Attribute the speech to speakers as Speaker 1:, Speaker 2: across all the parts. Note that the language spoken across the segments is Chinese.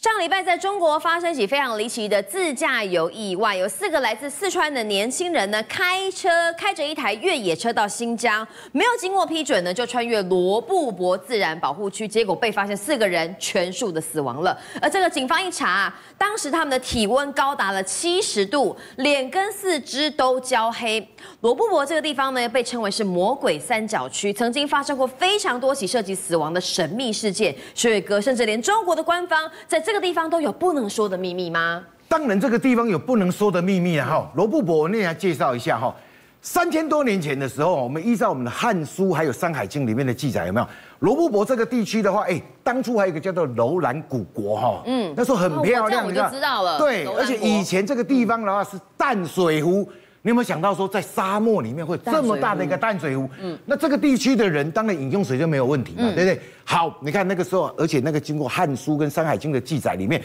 Speaker 1: 上礼拜在中国发生一起非常离奇的自驾游意外，有四个来自四川的年轻人呢，开车开着一台越野车到新疆，没有经过批准呢，就穿越罗布泊自然保护区，结果被发现四个人全数的死亡了。而这个警方一查，当时他们的体温高达了七十度，脸跟四肢都焦黑。罗布泊这个地方呢，被称为是魔鬼三角区，曾经发生过非常多起涉及死亡的神秘事件。学伟哥，甚至连中国的官方在这个地方都有不能说的秘密吗？
Speaker 2: 当然，这个地方有不能说的秘密啊！哈，罗布泊，我那来介绍一下哈。三千多年前的时候，我们依照我们的《汉书》还有《山海经》里面的记载，有没有罗布泊这个地区的话？哎，当初还有一个叫做楼兰古国哈。嗯，那时候很漂亮，
Speaker 1: 哦、我就知道了。
Speaker 2: 对，而且以前这个地方的话是淡水湖。你有没有想到说，在沙漠里面会这么大的一个淡水湖？嗯，那这个地区的人当然饮用水就没有问题嘛，对不对？好，你看那个时候，而且那个经过《汉书》跟《山海经》的记载里面，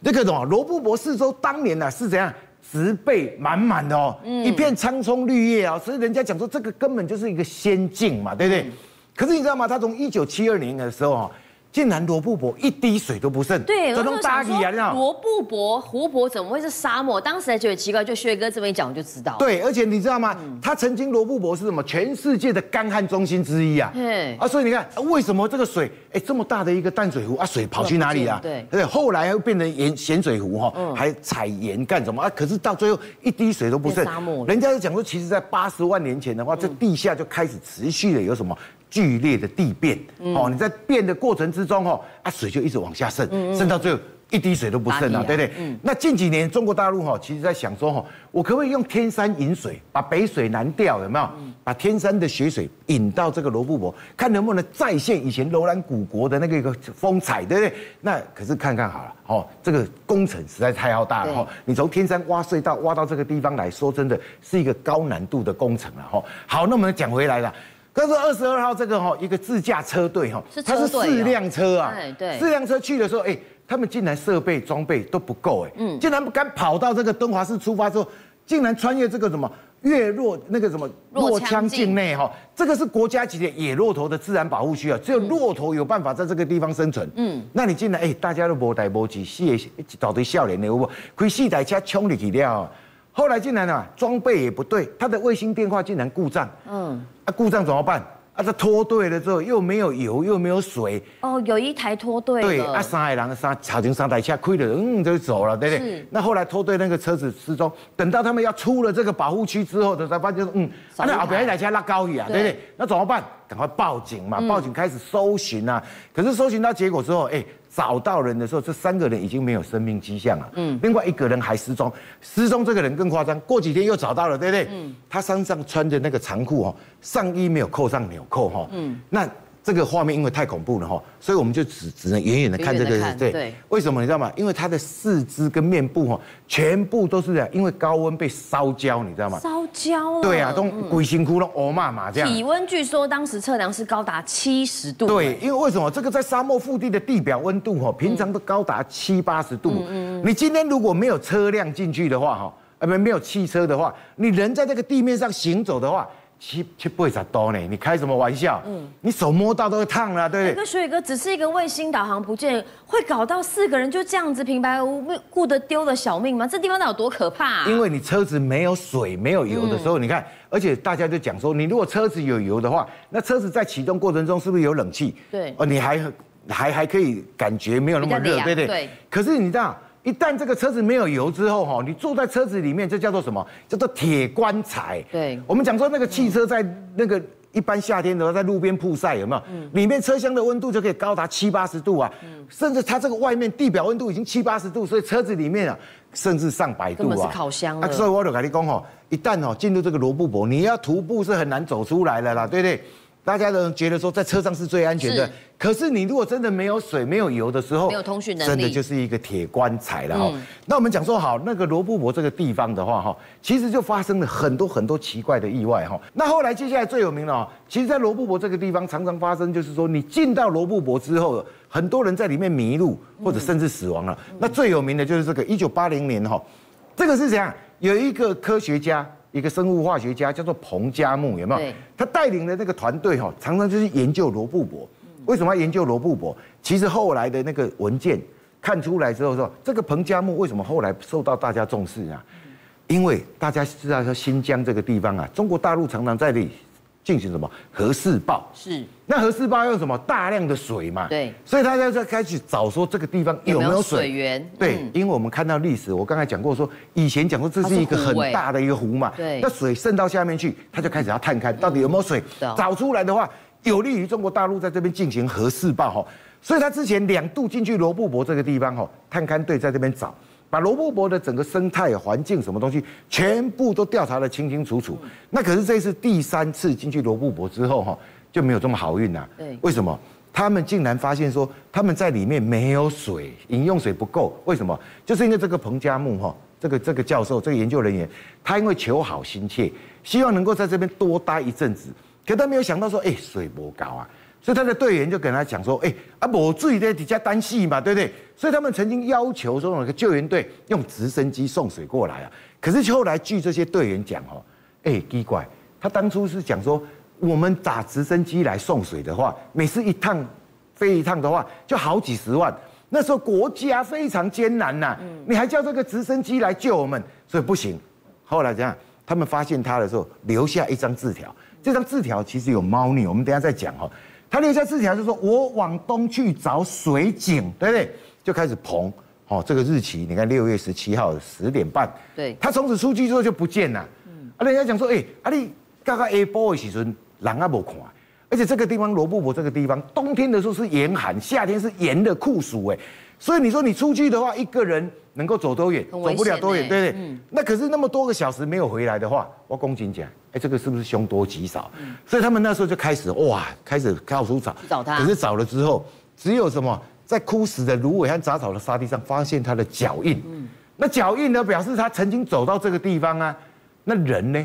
Speaker 2: 那个什么罗布泊四周当年呢是怎样植被满满的哦，一片苍葱绿叶啊，所以人家讲说这个根本就是一个仙境嘛，对不对？可是你知道吗？他从一九七二年的时候哈。竟然罗布泊一滴水都不剩，
Speaker 1: 对，
Speaker 2: 这种大地啊，你知道？
Speaker 1: 罗布泊湖泊怎么会是沙漠？当时还觉得奇怪，就薛哥这么一讲，我就知道。
Speaker 2: 对，而且你知道吗？他曾经罗布泊是什么？全世界的干旱中心之一啊。对。啊，所以你看，为什么这个水，哎，这么大的一个淡水湖啊，水跑去哪里啊？对。对。后来又变成盐咸水湖哈，还采盐干什么啊？可是到最后一滴水都不剩。沙漠。人家就讲说，其实在八十万年前的话，这地下就开始持续的有什么？剧烈的地变，哦，你在变的过程之中，哦，啊，水就一直往下渗，渗到最后一滴水都不剩了，对不对？嗯。那近几年中国大陆哈，其实在想说，哈，我可不可以用天山引水，把北水南调，有没有？把天山的雪水引到这个罗布泊，看能不能再现以前楼兰古国的那个一个风采，对不对？那可是看看好了，哦，这个工程实在太浩大了，哈。你从天山挖隧道挖到这个地方来说，真的是一个高难度的工程了，哈。好，那我们讲回来了。可是二十二号这个哈，一个自驾车队哈，它是四辆车啊，对，四辆车去的时候，哎，他们竟然设备装备都不够，哎，嗯，竟然不敢跑到这个敦煌市出发之后，竟然穿越这个什么越弱那个什么洛羌境内哈，这个是国家级的野骆驼的自然保护区啊，只有骆驼有办法在这个地方生存，嗯，那你进来哎，大家都无带无志，四个一大堆少年的，有无？开四台车冲入去了。后来竟然啊，装备也不对，他的卫星电话竟然故障。嗯，啊，故障怎么办？啊，这脱队了之后又没有油，又没有水。哦，
Speaker 1: 有一台脱队。
Speaker 2: 对，啊，三个人三，吵成三台车亏了，嗯，就走了，对不对？是。那后来脱队那个车子失踪，等到他们要出了这个保护区之后，才发现，嗯，啊，那后边一台车拉高雨啊，对不对？那怎么办？赶快报警嘛，报警开始搜寻啊。可是搜寻到结果之后，哎。找到人的时候，这三个人已经没有生命迹象了。嗯，另外一个人还失踪，失踪这个人更夸张，过几天又找到了，对不对？嗯，他身上穿着那个长裤哦，上衣没有扣上纽扣哈。嗯，那。这个画面因为太恐怖了哈，所以我们就只只能远远的看这个，远远对对。为什么你知道吗？因为他的四肢跟面部哈，全部都是这样，因为高温被烧焦，你知道吗？烧焦了。对啊，都鬼辛苦了，哦妈妈这样。
Speaker 1: 体温据说当时测量是高达七十度。
Speaker 2: 对，因为为什么这个在沙漠腹地的地表温度哈，平常都高达七八十度。嗯嗯。你今天如果没有车辆进去的话哈，呃没没有汽车的话，你人在这个地面上行走的话。七七八十度呢？你开什么玩笑？嗯，你手摸到都会烫了，对不对？
Speaker 1: 那水哥只是一个卫星导航不见，会搞到四个人就这样子平白无故的丢了小命吗？这地方那有多可怕啊？
Speaker 2: 因为你车子没有水、没有油的时候，嗯、你看，而且大家就讲说，你如果车子有油的话，那车子在启动过程中是不是有冷气？对，哦，你还还还可以感觉没有那么热，对不对？对。可是你知道？一旦这个车子没有油之后，哈，你坐在车子里面，这叫做什么？叫做铁棺材。对，我们讲说那个汽车在那个一般夏天的话，在路边曝晒，有没有？嗯。里面车厢的温度就可以高达七八十度啊。嗯。甚至它这个外面地表温度已经七八十度，所以车子里面啊，甚至上百度啊。
Speaker 1: 是烤箱啊。
Speaker 2: 所以我就跟你讲哈，一旦哦进入这个罗布泊，你要徒步是很难走出来的啦，对不对？大家都觉得说在车上是最安全的，可是你如果真的没有水、没有油的时候，没有通讯能力，真的就是一个铁棺材了哈。那我们讲说好，那个罗布泊这个地方的话哈，其实就发生了很多很多奇怪的意外哈。那后来接下来最有名的，其实，在罗布泊这个地方常常发生，就是说你进到罗布泊之后，很多人在里面迷路或者甚至死亡了。那最有名的就是这个一九八零年哈，这个是怎样？有一个科学家。一个生物化学家叫做彭加木，有没有？他带领的那个团队哈，常常就是研究罗布泊。为什么要研究罗布泊？其实后来的那个文件看出来之后说，这个彭加木为什么后来受到大家重视啊？因为大家知道说新疆这个地方啊，中国大陆常常在这里进行什么核试爆，
Speaker 1: 是。
Speaker 2: 那核试爆用什么？大量的水嘛。
Speaker 1: 对。
Speaker 2: 所以大家在开始找说这个地方有没有水
Speaker 1: 源？
Speaker 2: 对，因为我们看到历史，我刚才讲过说，以前讲说这是一个很大的一个湖嘛。
Speaker 1: 对。
Speaker 2: 那水渗到下面去，他就开始要探勘到底有没有水。找出来的话，有利于中国大陆在这边进行核试爆哈。所以他之前两度进去罗布泊这个地方哈，探勘队在这边找，把罗布泊的整个生态环境什么东西全部都调查得清清楚楚。那可是这次第三次进去罗布泊之后哈，就没有这么好运了。对，为什么？他们竟然发现说他们在里面没有水，饮用水不够。为什么？就是因为这个彭加木哈，这个这个教授这个研究人员，他因为求好心切，希望能够在这边多待一阵子，可他没有想到说，哎，水不够啊。所以他的队员就跟他讲说：“哎，啊，我自己在底下担戏嘛，对不对？”所以他们曾经要求说，那个救援队用直升机送水过来啊。可是后来据这些队员讲哦，哎，奇怪，他当初是讲说，我们打直升机来送水的话，每次一趟飞一趟的话，就好几十万。那时候国家非常艰难呐，你还叫这个直升机来救我们，所以不行。后来这样，他们发现他的时候，留下一张字条。这张字条其实有猫腻，我们等下再讲哈。他留下字条就说：“我往东去找水井，对不对？就开始膨。哦，这个日期你看，六月十七号十点半。对，他从此出去之后就不见了。嗯，啊，人家讲说，哎，啊你刚刚 A 波的时阵，人啊无看。而且这个地方罗布泊这个地方，冬天的时候是严寒，夏天是严的酷暑，哎，所以你说你出去的话，一个人能够走多远？走不了多远，对不对？嗯，那可是那么多个小时没有回来的话，我公瑾讲。”哎，这个是不是凶多吉少？嗯，所以他们那时候就开始哇，开始到处找，找他。可是找了之后，只有什么在枯死的芦苇和杂草的沙地上发现他的脚印。嗯，那脚印呢，表示他曾经走到这个地方啊。那人呢，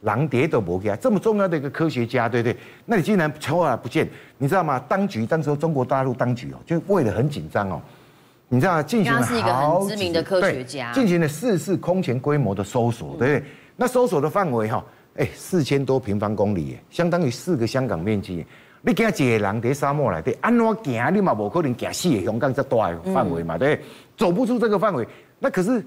Speaker 2: 狼蝶都不见，这么重要的一个科学家，对不对？那你竟然后来不见，你知道吗？当局当时中国大陆当局哦，就为了很紧张哦，你知道？进行了好几，他是一个很知名的科学家，进行了四次空前规模的搜索，对不对？那搜索的范围哈。哎，四千多平方公里，相当于四个香港面积。你惊一个人在沙漠里底，安怎行？你嘛无可能行四个香港这么大的范围嘛，对，走不出这个范围，那可是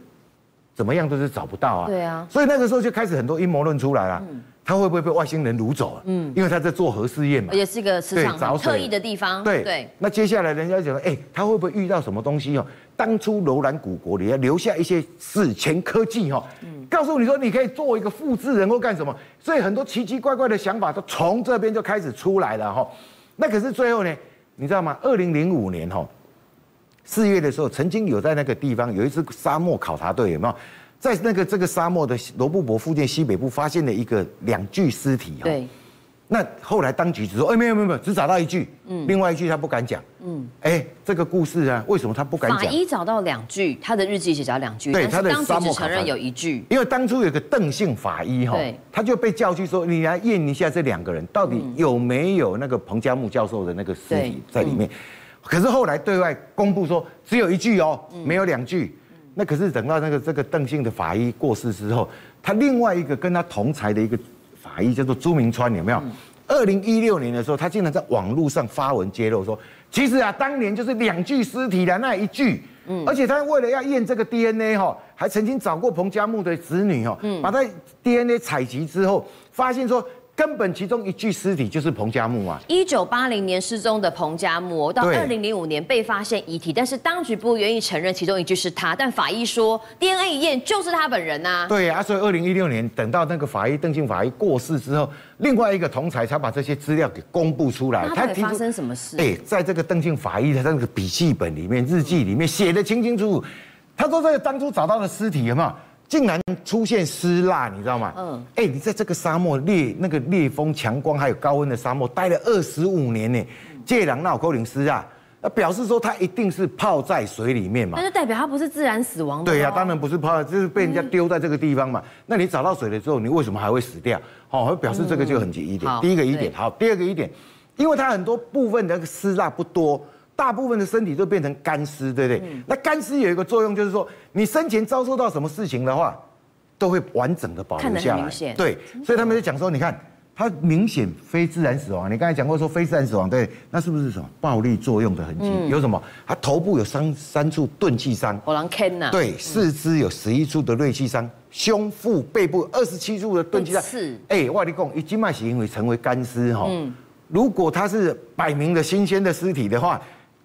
Speaker 2: 怎么样都是找不到啊。对啊。所以那个时候就开始很多阴谋论出来了。嗯。他会不会被外星人掳走啊？嗯。因为他在做核试验嘛。也是一个磁场特异的地方。对对。那接下来人家讲，哎，他会不会遇到什么东西哦？当初楼兰古国里要留下一些史前科技哈。嗯。告诉你说，你可以做一个复制人或干什么，所以很多奇奇怪怪的想法都从这边就开始出来了哈。那可是最后呢，你知道吗？二零零五年哈四月的时候，曾经有在那个地方有一支沙漠考察队，有没有？在那个这个沙漠的罗布泊附近西北部发现了一个两具尸体哈。对。那后来当局只说，哎，没有没有没有，只找到一具，嗯，另外一具他不敢讲，嗯，哎，这个故事啊，为什么他不敢讲？法医找到两具，他的日记写找两具，对，他的沙漠承认有一具，因为当初有个邓姓法医哈，他就被叫去说，你来验一下这两个人到底有没有那个彭加木教授的那个尸体在里面，可是后来对外公布说只有一具哦，没有两具，那可是等到那个这个邓姓的法医过世之后，他另外一个跟他同才的一个。法医叫做朱明川，有没有？二零一六年的时候，他竟然在网络上发文揭露说，其实啊，当年就是两具尸体的那一具，嗯，而且他为了要验这个 DNA 哈，还曾经找过彭加木的子女哈，嗯，把他 DNA 采集之后，发现说。根本其中一具尸体就是彭加木啊！一九八零年失踪的彭加木，到二零零五年被发现遗体，但是当局不愿意承认其中一具是他，但法医说 DNA 一验就是他本人呐、啊。对啊，所以二零一六年等到那个法医邓姓法医过世之后，另外一个同才才把这些资料给公布出来。他发生什么事？哎，在这个邓姓法医的那个笔记本里面、日记里面写的清清楚楚。他说这个当初找到的尸体有没有？竟然出现尸蜡，你知道吗？嗯，哎，你在这个沙漠烈那个烈风强光还有高温的沙漠待了二十五年呢，这人哪有可能尸蜡，那表示说它一定是泡在水里面嘛。那就代表它不是自然死亡的。对呀、啊，当然不是泡，就是被人家丢在这个地方嘛。那你找到水了之后，你为什么还会死掉？好，表示这个就很急一点。第一个疑点，好，第二个疑点，因为它很多部分的那个尸蜡不多。大部分的身体都变成干尸，对不对？嗯、那干尸有一个作用，就是说你生前遭受到什么事情的话，都会完整的保留下来。对，所以他们就讲说，你看它明显非自然死亡。你刚才讲过说非自然死亡，对，那是不是什么暴力作用的痕迹？嗯、有什么？它头部有三三处钝器伤，
Speaker 1: 好难看呐。
Speaker 2: 对，四肢有十一处的锐器伤，胸腹背部二十七处的钝器伤。
Speaker 1: 是，
Speaker 2: 哎，我跟你讲，一经脉是因为成为干尸哈。嗯。如果它是摆明的新鲜的尸体的话，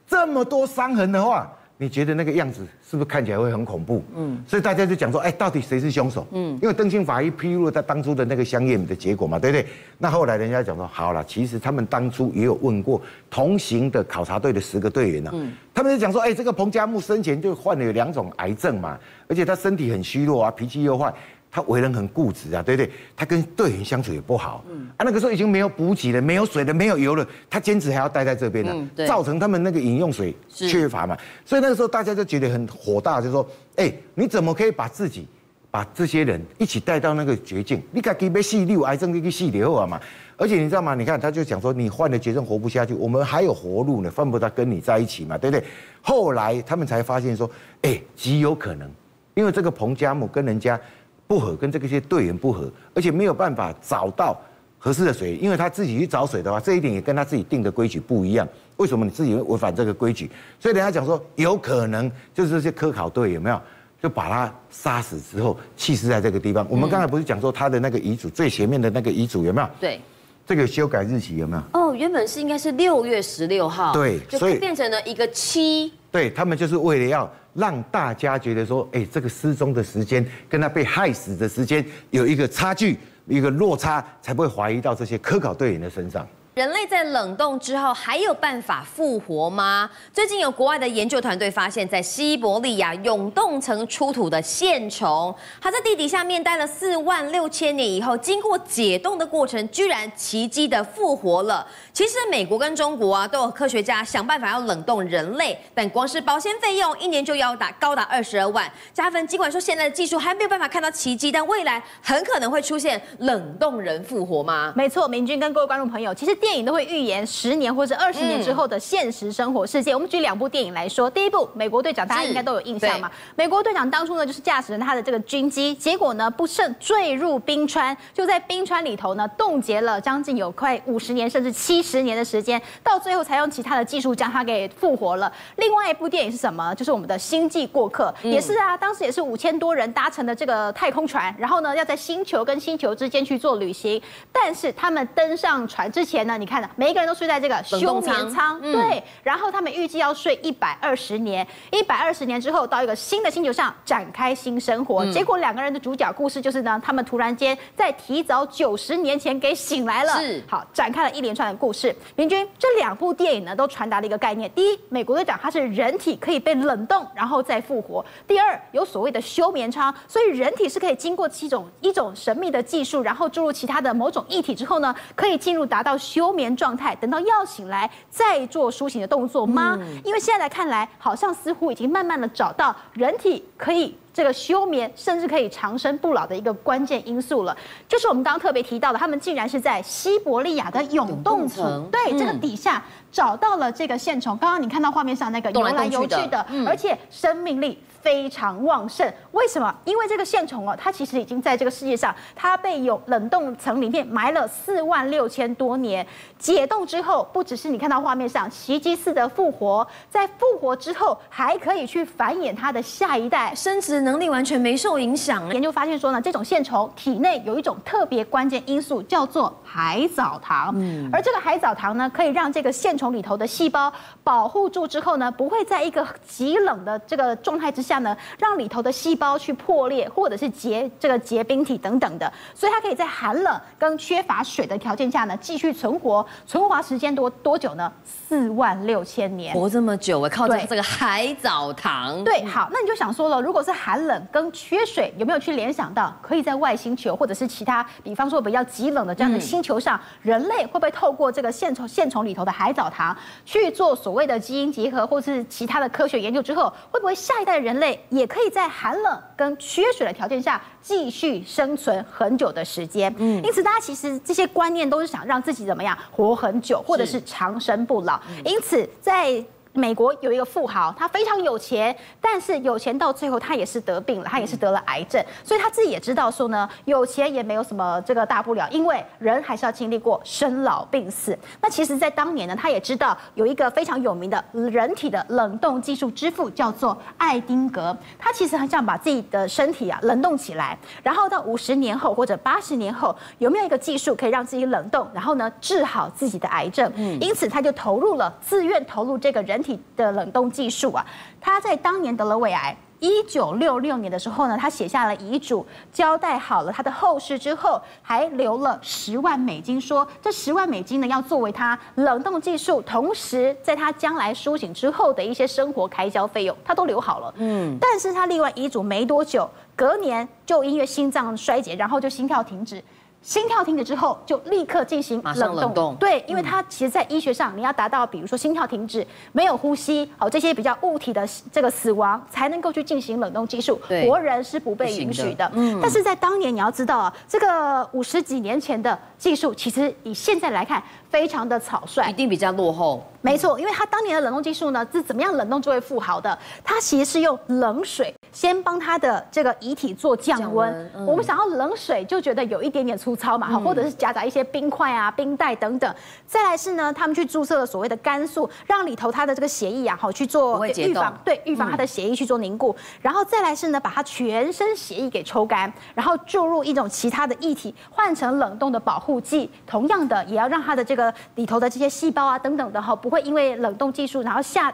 Speaker 2: 这么多伤痕的话。你觉得那个样子是不是看起来会很恐怖？嗯，所以大家就讲说，哎，到底谁是凶手？嗯，因为邓姓法医披露了他当初的那个相验的结果嘛，对不对？那后来人家讲说，好了，其实他们当初也有问过同行的考察队的十个队员呢，嗯，他们就讲说，哎，这个彭加木生前就患了有两种癌症嘛，而且他身体很虚弱啊，脾气又坏。他为人很固执啊，对不对？他跟队员相处也不好。嗯啊，那个时候已经没有补给了，没有水了，没有油了，他坚持还要待在这边呢，嗯、造成他们那个饮用水缺乏嘛。所以那个时候大家就觉得很火大，就说：哎，你怎么可以把自己、把这些人一起带到那个绝境？你敢给被细六癌症给细瘤啊嘛？而且你知道吗？你看他就讲说，你患了绝症活不下去，我们还有活路呢，犯不着跟你在一起嘛，对不对？后来他们才发现说：哎，极有可能，因为这个彭加木跟人家。不合，跟这个些队员不合，而且没有办法找到合适的水，因为他自己去找水的话，这一点也跟他自己定的规矩不一样。为什么你自己会违反这个规矩？所以人家讲说，有可能就是这些科考队有没有就把他杀死之后弃尸在这个地方？我们刚才不是讲说他的那个遗嘱最前面的那个遗嘱有没有？
Speaker 1: 对，
Speaker 2: 这个修改日期有没有？
Speaker 1: 哦，原本是应该是六月十六号，
Speaker 2: 对，
Speaker 1: 所以变成了一个七。
Speaker 2: 对，他们就是为了要。让大家觉得说，哎，这个失踪的时间跟他被害死的时间有一个差距，一个落差，才不会怀疑到这些科考队员的身上。
Speaker 1: 人类在冷冻之后还有办法复活吗？最近有国外的研究团队发现，在西伯利亚永冻层出土的线虫，它在地底下面待了四万六千年以后，经过解冻的过程，居然奇迹的复活了。其实美国跟中国啊，都有科学家想办法要冷冻人类，但光是保鲜费用一年就要达高达二十二万。加分尽管说现在的技术还没有办法看到奇迹，但未来很可能会出现冷冻人复活吗？
Speaker 3: 没错，明君跟各位观众朋友，其实。电影都会预言十年或者二十年之后的现实生活世界。我们举两部电影来说，第一部《美国队长》，大家应该都有印象嘛？美国队长当初呢，就是驾驶他的这个军机，结果呢不慎坠入冰川，就在冰川里头呢冻结了将近有快五十年甚至七十年的时间，到最后才用其他的技术将它给复活了。另外一部电影是什么？就是我们的《星际过客》，也是啊，当时也是五千多人搭乘的这个太空船，然后呢要在星球跟星球之间去做旅行，但是他们登上船之前呢。你看，每一个人都睡在这个休眠舱，对。然后他们预计要睡一百二十年，一百二十年之后到一个新的星球上展开新生活。结果两个人的主角故事就是呢，他们突然间在提早九十年前给醒来了。是，好，展开了一连串的故事。明君，这两部电影呢，都传达了一个概念：第一，美国队长他是人体可以被冷冻然后再复活；第二，有所谓的休眠舱，所以人体是可以经过七种一种神秘的技术，然后注入其他的某种液体之后呢，可以进入达到休。休眠状态，等到要醒来再做苏醒的动作吗？嗯、因为现在来看来，好像似乎已经慢慢的找到人体可以这个休眠，甚至可以长生不老的一个关键因素了。就是我们刚刚特别提到的，他们竟然是在西伯利亚的永冻层，对、嗯、这个底下找到了这个线虫。刚刚你看到画面上那个游来游去的，嗯、而且生命力。非常旺盛，为什么？因为这个线虫哦，它其实已经在这个世界上，它被有冷冻层里面埋了四万六千多年。解冻之后，不只是你看到画面上奇迹似的复活，在复活之后还可以去繁衍它的下一代，
Speaker 1: 生殖能力完全没受影响。
Speaker 3: 研究发现说呢，这种线虫体内有一种特别关键因素，叫做海藻糖。嗯，而这个海藻糖呢，可以让这个线虫里头的细胞保护住之后呢，不会在一个极冷的这个状态之下。呢，让里头的细胞去破裂，或者是结这个结冰体等等的，所以它可以在寒冷跟缺乏水的条件下呢，继续存活。存活时间多多久呢？四万六千年，
Speaker 1: 活这么久，我靠这个这个海藻糖。
Speaker 3: 对，好，那你就想说了，如果是寒冷跟缺水，有没有去联想到，可以在外星球或者是其他，比方说比较极冷的这样的星球上，嗯、人类会不会透过这个线虫线虫里头的海藻糖去做所谓的基因结合，或是其他的科学研究之后，会不会下一代人类？也可以在寒冷跟缺水的条件下继续生存很久的时间。嗯，因此大家其实这些观念都是想让自己怎么样活很久，或者是长生不老。因此在美国有一个富豪，他非常有钱，但是有钱到最后他也是得病了，他也是得了癌症，所以他自己也知道说呢，有钱也没有什么这个大不了，因为人还是要经历过生老病死。那其实，在当年呢，他也知道有一个非常有名的人体的冷冻技术之父，叫做爱丁格，他其实很想把自己的身体啊冷冻起来，然后到五十年后或者八十年后，有没有一个技术可以让自己冷冻，然后呢治好自己的癌症？嗯，因此他就投入了，自愿投入这个人。体的冷冻技术啊，他在当年得了胃癌，一九六六年的时候呢，他写下了遗嘱，交代好了他的后事之后，还留了十万美金，说这十万美金呢要作为他冷冻技术，同时在他将来苏醒之后的一些生活开销费用，他都留好了。嗯，但是他立完遗嘱没多久，隔年就因为心脏衰竭，然后就心跳停止。心跳停止之后，就立刻进行冷冻。冷。对，因为它其实，在医学上，你要达到，比如说心跳停止、没有呼吸，好这些比较物体的这个死亡，才能够去进行冷冻技术。对，活人是不被允许的。嗯。但是在当年，你要知道啊，这个五十几年前的技术，其实以现在来看，非常的草率，
Speaker 1: 一定比较落后。
Speaker 3: 没错，因为它当年的冷冻技术呢，是怎么样冷冻就会富豪的？它其实是用冷水。先帮他的这个遗体做降温，嗯、我们想要冷水就觉得有一点点粗糙嘛，哈、嗯，或者是夹杂一些冰块啊、冰袋等等。再来是呢，他们去注射了所谓的肝素，让里头它的这个血液啊，好去做预防，对，预防它的血液去做凝固。嗯、然后再来是呢，把它全身血液给抽干，然后注入一种其他的液体，换成冷冻的保护剂。同样的，也要让它的这个里头的这些细胞啊等等的哈，不会因为冷冻技术然后下。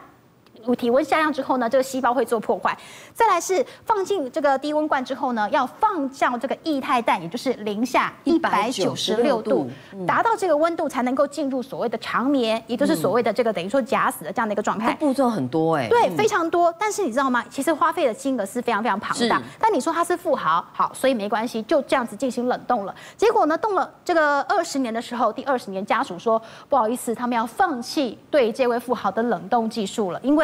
Speaker 3: 体温下降之后呢，这个细胞会做破坏。再来是放进这个低温罐之后呢，要放上这个液态氮，也就是零下一百九十六度，达到这个温度才能够进入所谓的长眠，也就是所谓的这个等于说假死的这样的一个状态。
Speaker 1: 步骤很多哎，
Speaker 3: 对，非常多。但是你知道吗？其实花费的金额是非常非常庞大。但你说他是富豪，好，所以没关系，就这样子进行冷冻了。结果呢，冻了这个二十年的时候，第二十年家属说不好意思，他们要放弃对这位富豪的冷冻技术了，因为。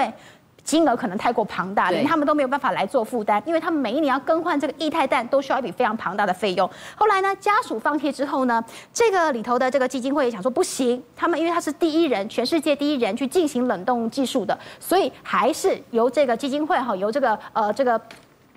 Speaker 3: 金额可能太过庞大，连他们都没有办法来做负担，因为他们每一年要更换这个液态氮，都需要一笔非常庞大的费用。后来呢，家属放弃之后呢，这个里头的这个基金会也想说不行，他们因为他是第一人，全世界第一人去进行冷冻技术的，所以还是由这个基金会哈，由这个呃这个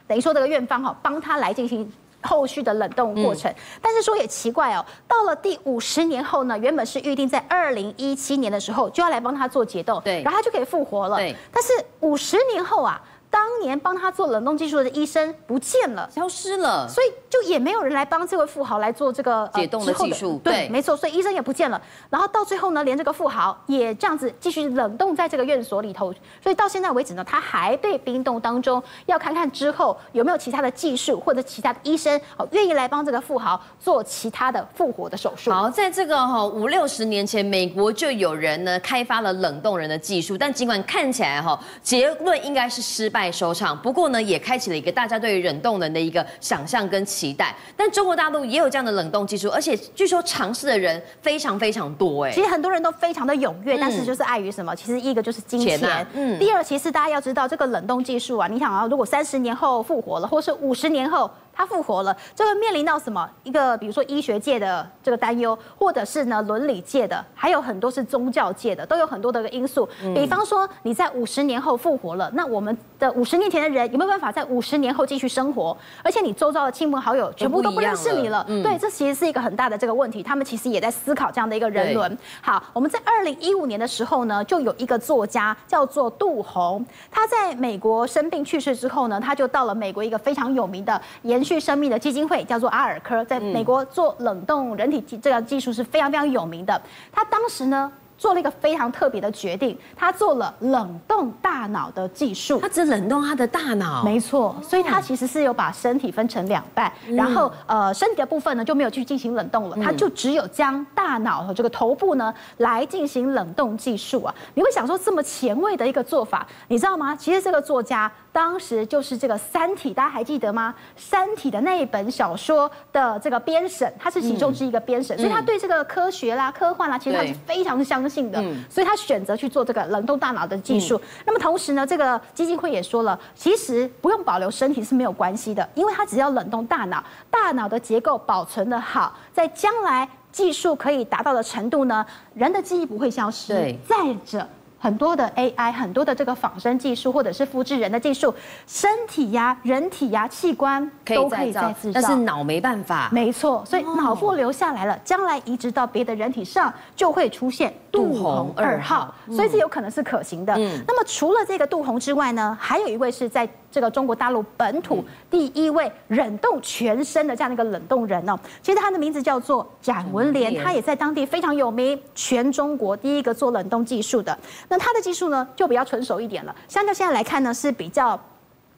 Speaker 3: 等于说这个院方哈，帮他来进行。后续的冷冻过程，但是说也奇怪哦，到了第五十年后呢，原本是预定在二零一七年的时候就要来帮他做解冻，对，然后他就可以复活了，对，但是五十年后啊。当年帮他做冷冻技术的医生不见了，
Speaker 1: 消失了，
Speaker 3: 所以就也没有人来帮这位富豪来做这个
Speaker 1: 解冻的技术。
Speaker 3: 对，没错，所以医生也不见了。然后到最后呢，连这个富豪也这样子继续冷冻在这个院所里头。所以到现在为止呢，他还被冰冻当中，要看看之后有没有其他的技术或者其他的医生哦愿意来帮这个富豪做其他的复活的手术。
Speaker 1: 好，在这个哈五六十年前，美国就有人呢开发了冷冻人的技术，但尽管看起来哈结论应该是失败。收场，不过呢，也开启了一个大家对于冷冻人的一个想象跟期待。但中国大陆也有这样的冷冻技术，而且据说尝试的人非常非常多。哎，
Speaker 3: 其实很多人都非常的踊跃，但是就是碍于什么？其实一个就是金钱，钱啊、嗯。第二，其实大家要知道，这个冷冻技术啊，你想啊，如果三十年后复活了，或是五十年后。他复活了，就会面临到什么一个，比如说医学界的这个担忧，或者是呢伦理界的，还有很多是宗教界的，都有很多的因素。比方说你在五十年后复活了，那我们的五十年前的人有没有办法在五十年后继续生活？而且你周遭的亲朋好友全部都不认识你了，对，这其实是一个很大的这个问题。他们其实也在思考这样的一个人伦。好，我们在二零一五年的时候呢，就有一个作家叫做杜洪，他在美国生病去世之后呢，他就到了美国一个非常有名的研。去生命的基金会叫做阿尔科，在美国做冷冻人体这个技术是非常非常有名的。他当时呢，做了一个非常特别的决定，他做了冷冻大脑的技术。
Speaker 1: 他只冷冻他的大脑，
Speaker 3: 没错。所以他其实是有把身体分成两半，嗯、然后呃身体的部分呢就没有去进行冷冻了，他就只有将大脑和这个头部呢来进行冷冻技术啊。你会想说这么前卫的一个做法，你知道吗？其实这个作家当时就是这个《三体》，大家还记得吗？《三体》的那一本小说的这个编审，他是其中之一个编审，嗯、所以他对这个科学啦、科幻啦，其实他是非常相信。性的，所以他选择去做这个冷冻大脑的技术。那么同时呢，这个基金会也说了，其实不用保留身体是没有关系的，因为它只要冷冻大脑，大脑的结构保存的好，在将来技术可以达到的程度呢，人的记忆不会消失。再者。很多的 AI，很多的这个仿生技术，或者是复制人的技术，身体呀、人体呀、器官都可以再制造，
Speaker 1: 但是脑没办法。
Speaker 3: 没错，所以脑部留下来了，将来移植到别的人体上，就会出现杜洪二号，所以这有可能是可行的。嗯，那么除了这个杜洪之外呢，还有一位是在这个中国大陆本土第一位冷冻全身的这样的一个冷冻人哦，其实他的名字叫做展文莲，他也在当地非常有名，全中国第一个做冷冻技术的。那它的技术呢，就比较成熟一点了。相较现在来看呢，是比较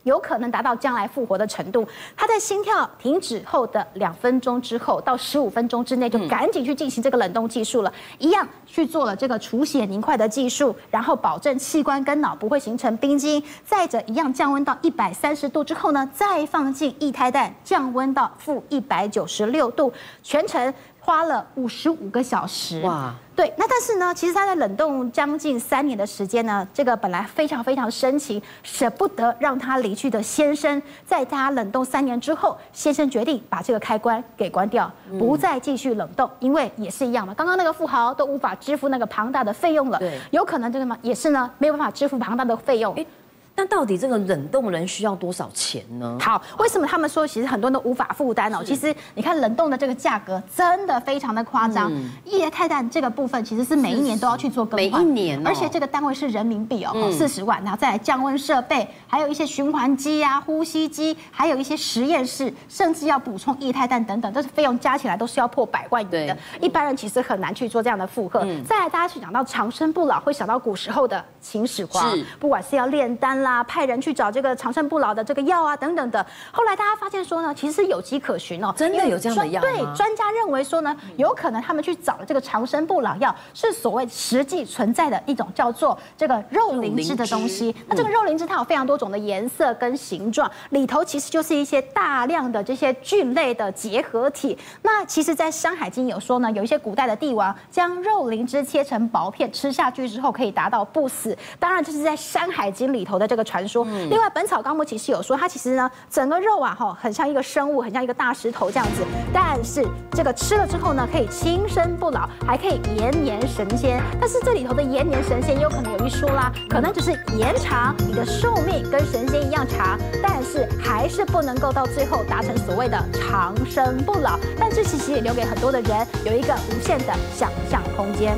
Speaker 3: 有可能达到将来复活的程度。它在心跳停止后的两分钟之后到十五分钟之内，就赶紧去进行这个冷冻技术了，一样去做了这个除血凝块的技术，然后保证器官跟脑不会形成冰晶。再者，一样降温到一百三十度之后呢，再放进液态氮，降温到负一百九十六度，全程。花了五十五个小时哇！对，那但是呢，其实他在冷冻将近三年的时间呢，这个本来非常非常深情，舍不得让他离去的先生，在他冷冻三年之后，先生决定把这个开关给关掉，不再继续冷冻，因为也是一样嘛，刚刚那个富豪都无法支付那个庞大的费用了，对，有可能这个嘛，也是呢，没有办法支付庞大的费用。
Speaker 1: 那到底这个冷冻人需要多少钱呢？
Speaker 3: 好，为什么他们说其实很多人都无法负担哦？其实你看冷冻的这个价格真的非常的夸张。液态氮这个部分其实是每一年都要去做更换，
Speaker 1: 每一年，
Speaker 3: 而且这个单位是人民币哦，四十万，然后再来降温设备，还有一些循环机啊、呼吸机，还有一些实验室，甚至要补充液态氮等等，这是费用加起来都是要破百万元的。一般人其实很难去做这样的负荷。再来，大家去讲到长生不老，会想到古时候的秦始皇，不管是要炼丹啦。啊，派人去找这个长生不老的这个药啊，等等的。后来大家发现说呢，其实是有迹可循哦，
Speaker 1: 真的有这样的药。
Speaker 3: 对，专家认为说呢，有可能他们去找了这个长生不老药，是所谓实际存在的一种叫做这个肉灵芝的东西。那这个肉灵芝它有非常多种的颜色跟形状，里头其实就是一些大量的这些菌类的结合体。那其实，在《山海经》有说呢，有一些古代的帝王将肉灵芝切成薄片吃下去之后，可以达到不死。当然，这是在《山海经》里头的这个。传说。另外，《本草纲目》其实有说，它其实呢，整个肉啊，哈，很像一个生物，很像一个大石头这样子。但是这个吃了之后呢，可以轻生不老，还可以延年神仙。但是这里头的延年神仙，有可能有一说啦，可能只是延长你的寿命，跟神仙一样长，但是还是不能够到最后达成所谓的长生不老。但这其实也留给很多的人有一个无限的想象空间。